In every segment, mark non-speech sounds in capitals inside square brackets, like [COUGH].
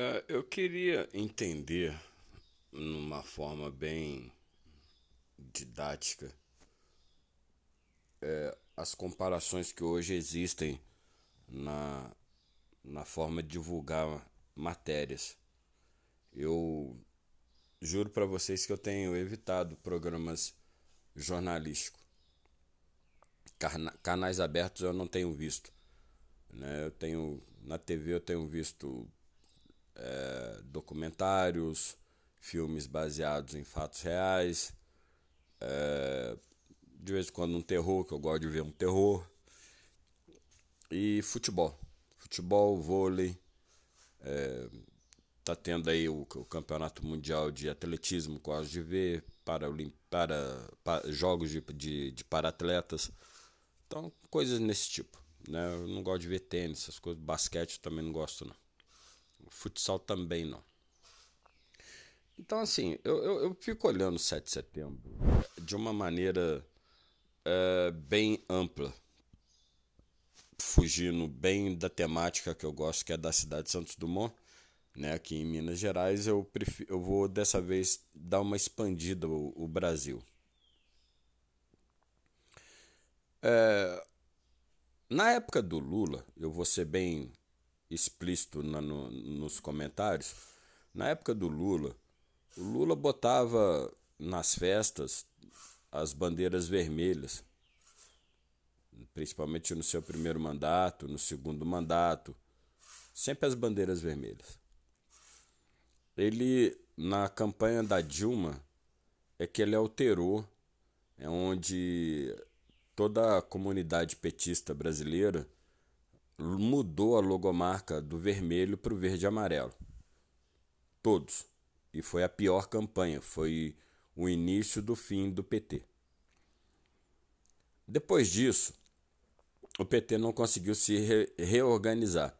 É, eu queria entender, numa forma bem didática, é, as comparações que hoje existem na, na forma de divulgar matérias. Eu juro para vocês que eu tenho evitado programas jornalísticos. Canais abertos eu não tenho visto. Né? Eu tenho na TV eu tenho visto é, documentários, filmes baseados em fatos reais, é, de vez em quando um terror, que eu gosto de ver um terror, e futebol. Futebol, vôlei, é, tá tendo aí o, o, campeonato mundial de atletismo, gosto de ver, para, para, para jogos de, de, de para-atletas, então coisas nesse tipo. Né? Eu não gosto de ver tênis, essas coisas, basquete também não gosto não. Futsal também não. Então, assim, eu, eu, eu fico olhando o 7 de setembro de uma maneira é, bem ampla, fugindo bem da temática que eu gosto, que é da cidade de Santos Dumont. Né, aqui em Minas Gerais, eu, prefiro, eu vou dessa vez dar uma expandida o, o Brasil. É, na época do Lula, eu vou ser bem explícito na, no, nos comentários. Na época do Lula, o Lula botava nas festas as bandeiras vermelhas, principalmente no seu primeiro mandato, no segundo mandato, sempre as bandeiras vermelhas. Ele, na campanha da Dilma, é que ele alterou, é onde toda a comunidade petista brasileira mudou a logomarca do vermelho para o verde e amarelo. Todos. E foi a pior campanha, foi o início do fim do PT. Depois disso, o PT não conseguiu se re reorganizar,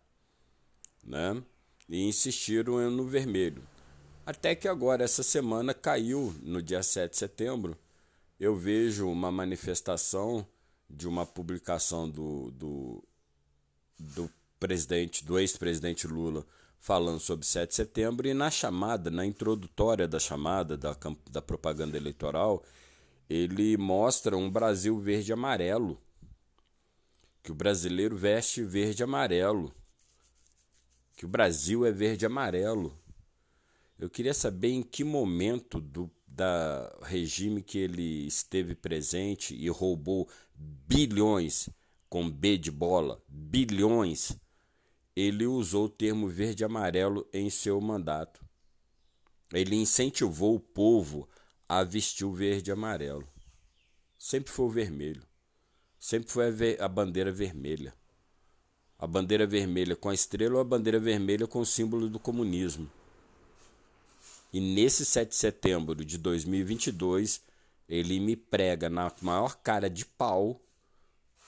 né? E insistiram no vermelho. Até que agora, essa semana, caiu no dia 7 de setembro. Eu vejo uma manifestação de uma publicação do, do do presidente, do ex-presidente Lula, falando sobre 7 de setembro, e na chamada, na introdutória da chamada, da, da propaganda eleitoral, ele mostra um Brasil verde e amarelo. Que o brasileiro veste verde e amarelo. Que o Brasil é verde e amarelo. Eu queria saber em que momento do da regime que ele esteve presente e roubou bilhões com B de bola, bilhões, ele usou o termo verde e amarelo em seu mandato. Ele incentivou o povo a vestir o verde e amarelo. Sempre foi o vermelho. Sempre foi a, a bandeira vermelha. A bandeira vermelha com a estrela ou a bandeira vermelha com o símbolo do comunismo. E nesse 7 de setembro de 2022, ele me prega na maior cara de pau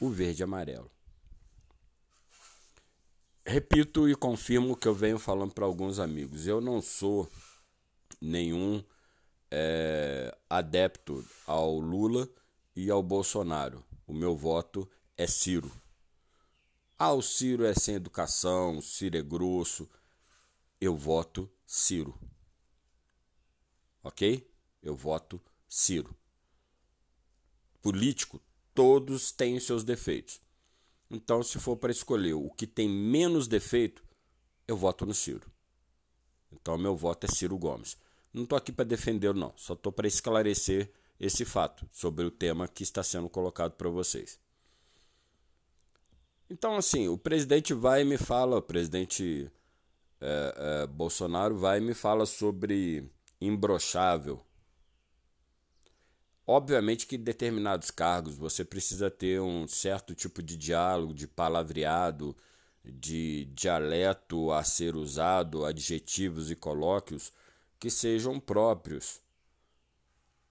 o verde e amarelo. Repito e confirmo o que eu venho falando para alguns amigos. Eu não sou nenhum é, adepto ao Lula e ao Bolsonaro. O meu voto é Ciro. Ah, o Ciro é sem educação, o Ciro é grosso. Eu voto Ciro. Ok? Eu voto Ciro. Político todos têm seus defeitos. Então, se for para escolher o que tem menos defeito, eu voto no Ciro. Então, meu voto é Ciro Gomes. Não estou aqui para defender, não. Só estou para esclarecer esse fato sobre o tema que está sendo colocado para vocês. Então, assim, o presidente vai e me fala, o presidente é, é, Bolsonaro vai e me fala sobre imbrochável, Obviamente que em determinados cargos você precisa ter um certo tipo de diálogo, de palavreado, de dialeto a ser usado, adjetivos e colóquios que sejam próprios.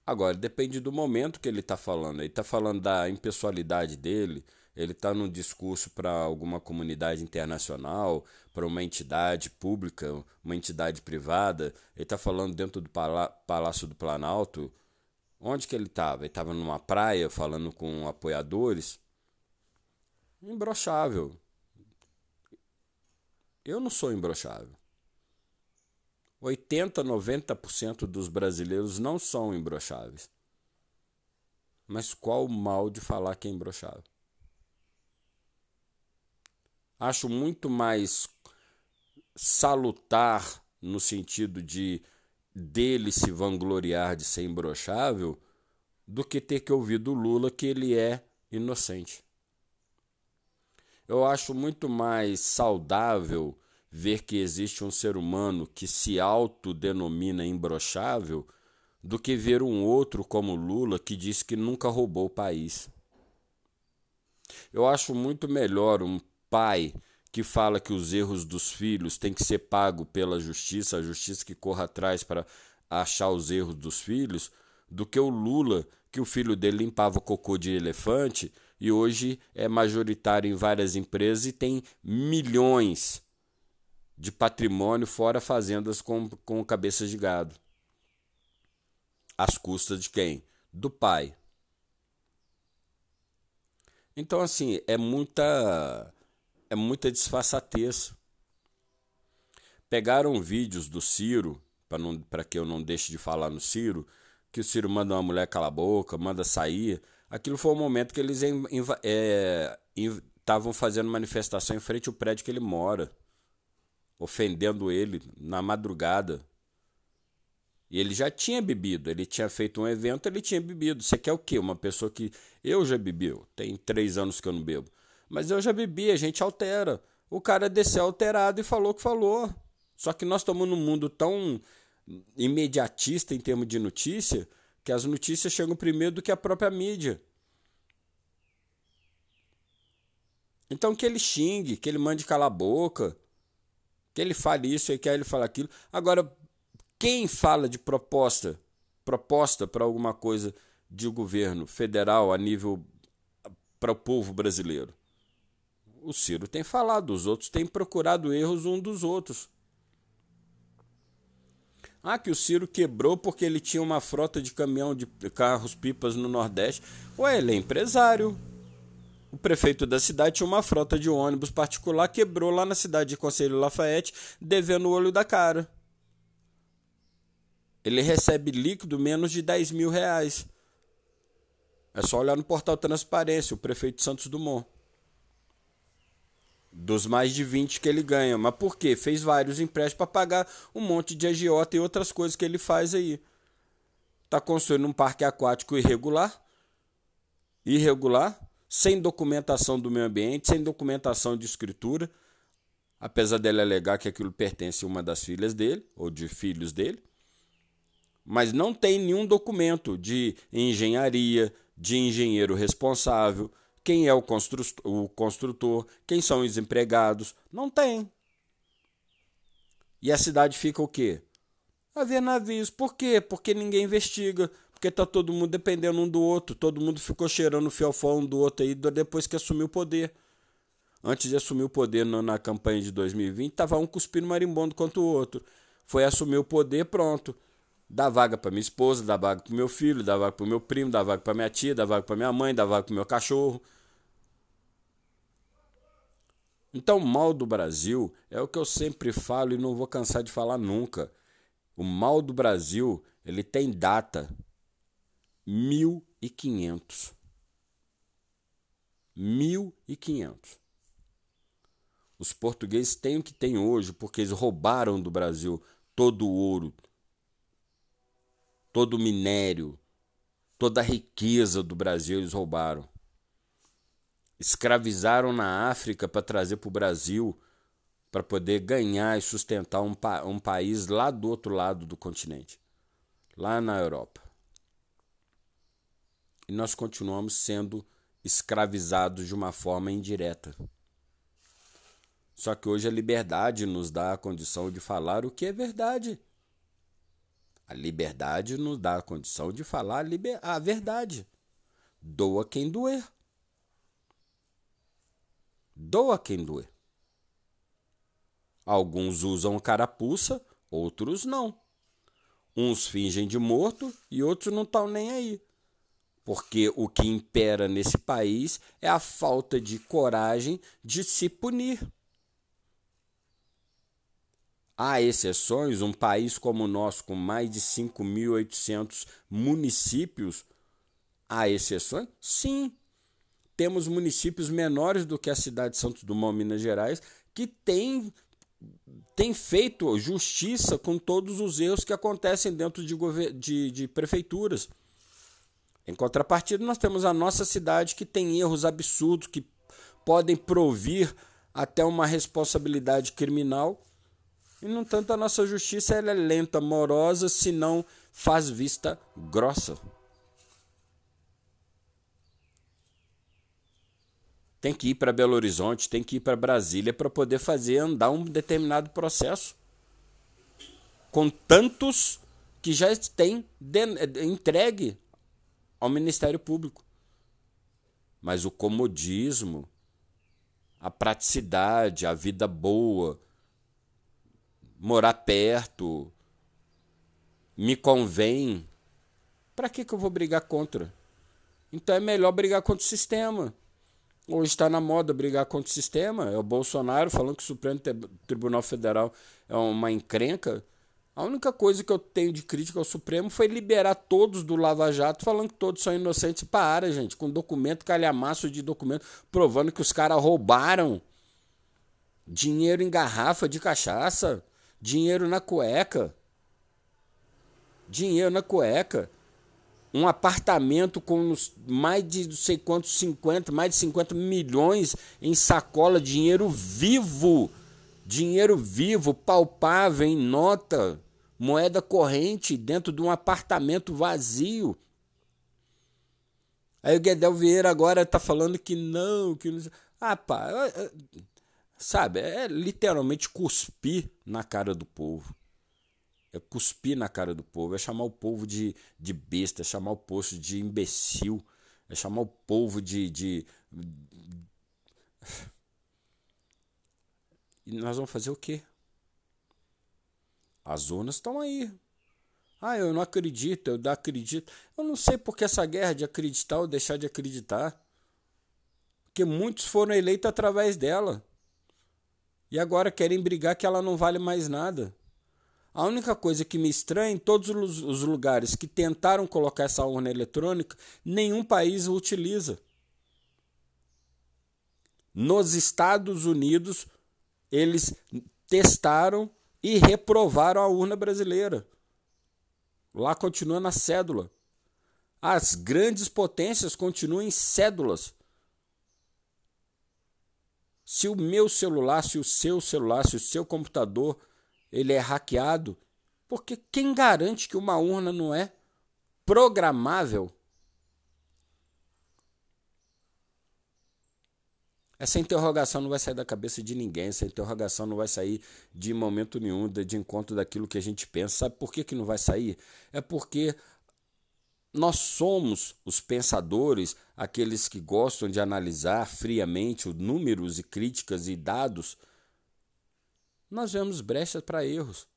Agora, depende do momento que ele está falando. Ele está falando da impessoalidade dele, ele está num discurso para alguma comunidade internacional, para uma entidade pública, uma entidade privada, ele está falando dentro do Palácio do Planalto Onde que ele estava? Ele estava numa praia falando com apoiadores. Imbrochável. Eu não sou imbrochável. 80, 90% dos brasileiros não são imbrocháveis. Mas qual o mal de falar que é imbrochável? Acho muito mais salutar no sentido de dele se vangloriar de ser imbrochável do que ter que ouvir do Lula que ele é inocente. Eu acho muito mais saudável ver que existe um ser humano que se autodenomina imbrochável do que ver um outro como Lula que diz que nunca roubou o país. Eu acho muito melhor um pai que fala que os erros dos filhos têm que ser pagos pela justiça, a justiça que corra atrás para achar os erros dos filhos, do que o Lula, que o filho dele limpava cocô de elefante e hoje é majoritário em várias empresas e tem milhões de patrimônio fora fazendas com, com cabeças de gado. Às custas de quem? Do pai. Então, assim, é muita. É muita disfarçatez. Pegaram vídeos do Ciro, para que eu não deixe de falar no Ciro, que o Ciro manda uma mulher calar a boca, manda sair. Aquilo foi o momento que eles estavam é, fazendo manifestação em frente ao prédio que ele mora ofendendo ele na madrugada. E ele já tinha bebido, ele tinha feito um evento, ele tinha bebido. Você quer o quê? Uma pessoa que. Eu já bebi, tem três anos que eu não bebo. Mas eu já bebi, a gente altera. O cara desceu alterado e falou o que falou. Só que nós estamos num mundo tão imediatista em termos de notícia que as notícias chegam primeiro do que a própria mídia. Então que ele xingue, que ele mande calar a boca, que ele fale isso e que ele fale aquilo. Agora, quem fala de proposta, proposta para alguma coisa de governo federal a nível para o povo brasileiro? O Ciro tem falado, os outros têm procurado erros um dos outros. Ah, que o Ciro quebrou porque ele tinha uma frota de caminhão de carros pipas no Nordeste. Ué, ele é empresário o prefeito da cidade tinha uma frota de ônibus particular, quebrou lá na cidade de Conselho Lafayette, devendo o olho da cara. Ele recebe líquido menos de 10 mil reais. É só olhar no portal Transparência, o prefeito Santos Dumont. Dos mais de 20 que ele ganha. Mas por quê? Fez vários empréstimos para pagar um monte de agiota e outras coisas que ele faz aí. Está construindo um parque aquático irregular. Irregular sem documentação do meio ambiente, sem documentação de escritura, apesar dele alegar que aquilo pertence a uma das filhas dele, ou de filhos dele, mas não tem nenhum documento de engenharia, de engenheiro responsável, quem é o, constru o construtor, quem são os empregados, não tem. E a cidade fica o quê? A ver navios. Por quê? Porque ninguém investiga, porque tá todo mundo dependendo um do outro, todo mundo ficou cheirando o fiofó um do outro aí depois que assumiu o poder. Antes de assumir o poder na campanha de 2020, tava um cuspindo marimbondo contra o outro. Foi assumir o poder, pronto. Dá vaga para minha esposa, dá vaga para meu filho, dá vaga para meu primo, dá vaga para minha tia, dá vaga para minha mãe, dá vaga para meu cachorro. Então, o mal do Brasil é o que eu sempre falo e não vou cansar de falar nunca. O mal do Brasil, ele tem data. 1.500. 1.500. Os portugueses têm o que têm hoje porque eles roubaram do Brasil todo o ouro, todo o minério, toda a riqueza do Brasil eles roubaram. Escravizaram na África para trazer para o Brasil para poder ganhar e sustentar um, pa um país lá do outro lado do continente, lá na Europa e nós continuamos sendo escravizados de uma forma indireta. Só que hoje a liberdade nos dá a condição de falar o que é verdade. A liberdade nos dá a condição de falar a verdade. Doa quem doer. Doa quem doer. Alguns usam carapuça, outros não. Uns fingem de morto e outros não estão nem aí porque o que impera nesse país é a falta de coragem de se punir. Há exceções, um país como o nosso, com mais de 5.800 municípios, há exceções? Sim. Temos municípios menores do que a cidade de Santos Dumont, Minas Gerais, que têm tem feito justiça com todos os erros que acontecem dentro de, de, de prefeituras. Em contrapartida, nós temos a nossa cidade que tem erros absurdos que podem provir até uma responsabilidade criminal. E, no entanto, a nossa justiça ela é lenta, morosa, se não faz vista grossa. Tem que ir para Belo Horizonte, tem que ir para Brasília para poder fazer andar um determinado processo. Com tantos que já têm entregue ao Ministério Público. Mas o comodismo, a praticidade, a vida boa, morar perto, me convém. Para que, que eu vou brigar contra? Então é melhor brigar contra o sistema. Hoje está na moda brigar contra o sistema. É o Bolsonaro falando que o Supremo Tribunal Federal é uma encrenca. A única coisa que eu tenho de crítica ao Supremo foi liberar todos do Lava Jato, falando que todos são inocentes. Para, gente, com documento, calhamaço de documento, provando que os caras roubaram dinheiro em garrafa de cachaça, dinheiro na cueca. Dinheiro na cueca um apartamento com mais de não sei quantos 50, mais de 50 milhões em sacola, dinheiro vivo, dinheiro vivo, palpável em nota, moeda corrente dentro de um apartamento vazio. Aí o Guedel Vieira agora está falando que não, que não. Ah, pá, sabe, é literalmente cuspir na cara do povo é cuspir na cara do povo, é chamar o povo de, de besta, é chamar o povo de imbecil, é chamar o povo de, de. [SIGHS] E nós vamos fazer o quê? As zonas estão aí. Ah, eu não acredito, eu não acredito. Eu não sei por que essa guerra de acreditar ou deixar de acreditar. Porque muitos foram eleitos através dela. E agora querem brigar que ela não vale mais nada. A única coisa que me estranha, em todos os lugares que tentaram colocar essa urna eletrônica, nenhum país utiliza. Nos Estados Unidos, eles testaram e reprovaram a urna brasileira. Lá continua na cédula. As grandes potências continuam em cédulas. Se o meu celular, se o seu celular, se o seu computador ele é hackeado, porque quem garante que uma urna não é programável? Essa interrogação não vai sair da cabeça de ninguém, essa interrogação não vai sair de momento nenhum, de encontro daquilo que a gente pensa. Sabe por que, que não vai sair? É porque nós somos os pensadores, aqueles que gostam de analisar friamente os números e críticas e dados nós vemos brechas para erros.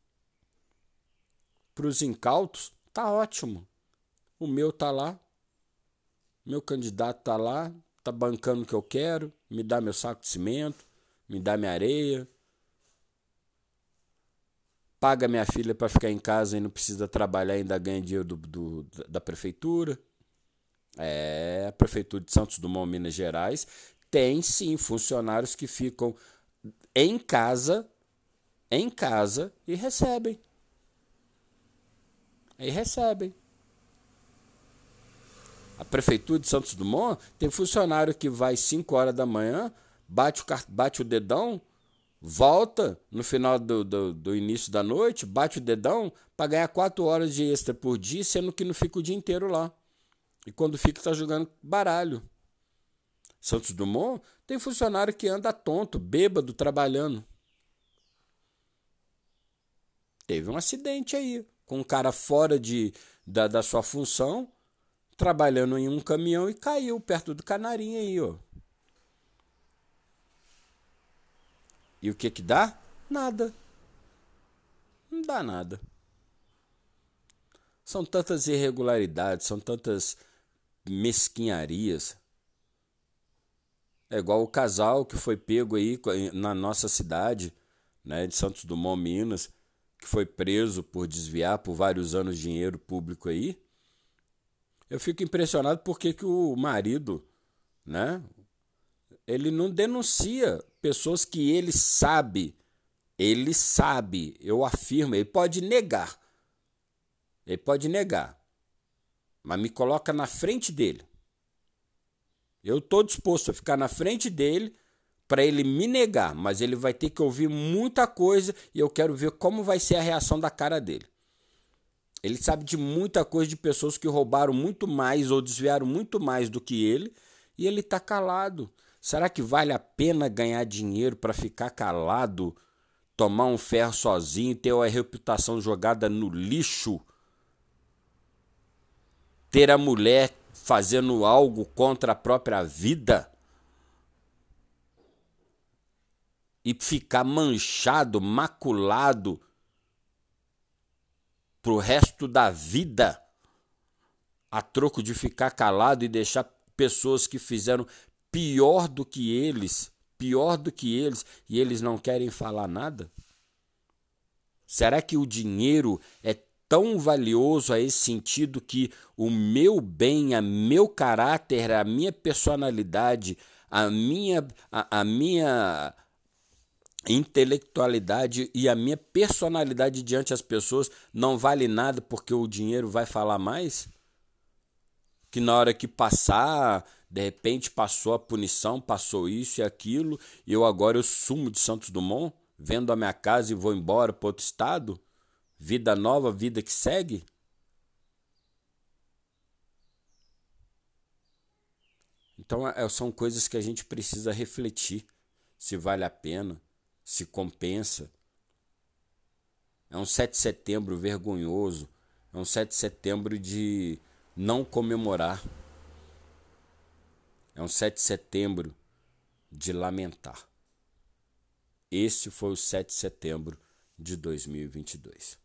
Para os incautos, tá ótimo. O meu tá lá, meu candidato tá lá, tá bancando o que eu quero, me dá meu saco de cimento, me dá minha areia, paga minha filha para ficar em casa e não precisa trabalhar, ainda ganha dinheiro do, do, da prefeitura. É, a prefeitura de Santos Dumont, Minas Gerais, tem sim funcionários que ficam em casa em casa e recebem. E recebem. A prefeitura de Santos Dumont tem funcionário que vai 5 horas da manhã, bate o, bate o dedão, volta no final do, do, do início da noite, bate o dedão para ganhar 4 horas de extra por dia, sendo que não fica o dia inteiro lá. E quando fica, está jogando baralho. Santos Dumont tem funcionário que anda tonto, bêbado, trabalhando. Teve um acidente aí, com um cara fora de, da, da sua função, trabalhando em um caminhão e caiu perto do canarinho aí, ó. E o que que dá? Nada. Não dá nada. São tantas irregularidades, são tantas mesquinharias. É igual o casal que foi pego aí na nossa cidade né, de Santos Dumont, Minas, que foi preso por desviar por vários anos dinheiro público aí. Eu fico impressionado porque que o marido, né, ele não denuncia pessoas que ele sabe, ele sabe, eu afirmo, ele pode negar. Ele pode negar. Mas me coloca na frente dele. Eu estou disposto a ficar na frente dele para ele me negar, mas ele vai ter que ouvir muita coisa e eu quero ver como vai ser a reação da cara dele. Ele sabe de muita coisa de pessoas que roubaram muito mais ou desviaram muito mais do que ele e ele está calado. Será que vale a pena ganhar dinheiro para ficar calado, tomar um ferro sozinho, ter a reputação jogada no lixo? Ter a mulher fazendo algo contra a própria vida? E ficar manchado, maculado pro resto da vida, a troco de ficar calado e deixar pessoas que fizeram pior do que eles, pior do que eles, e eles não querem falar nada? Será que o dinheiro é tão valioso a esse sentido que o meu bem, a meu caráter, a minha personalidade, a minha, a, a minha intelectualidade e a minha personalidade diante das pessoas não vale nada porque o dinheiro vai falar mais? Que na hora que passar de repente passou a punição, passou isso e aquilo, e eu agora eu sumo de Santos Dumont, vendo a minha casa e vou embora para outro estado? Vida nova, vida que segue? Então é, são coisas que a gente precisa refletir se vale a pena, se compensa. É um 7 de setembro vergonhoso, é um 7 de setembro de não comemorar. É um 7 de setembro de lamentar. Esse foi o 7 de setembro de 2022.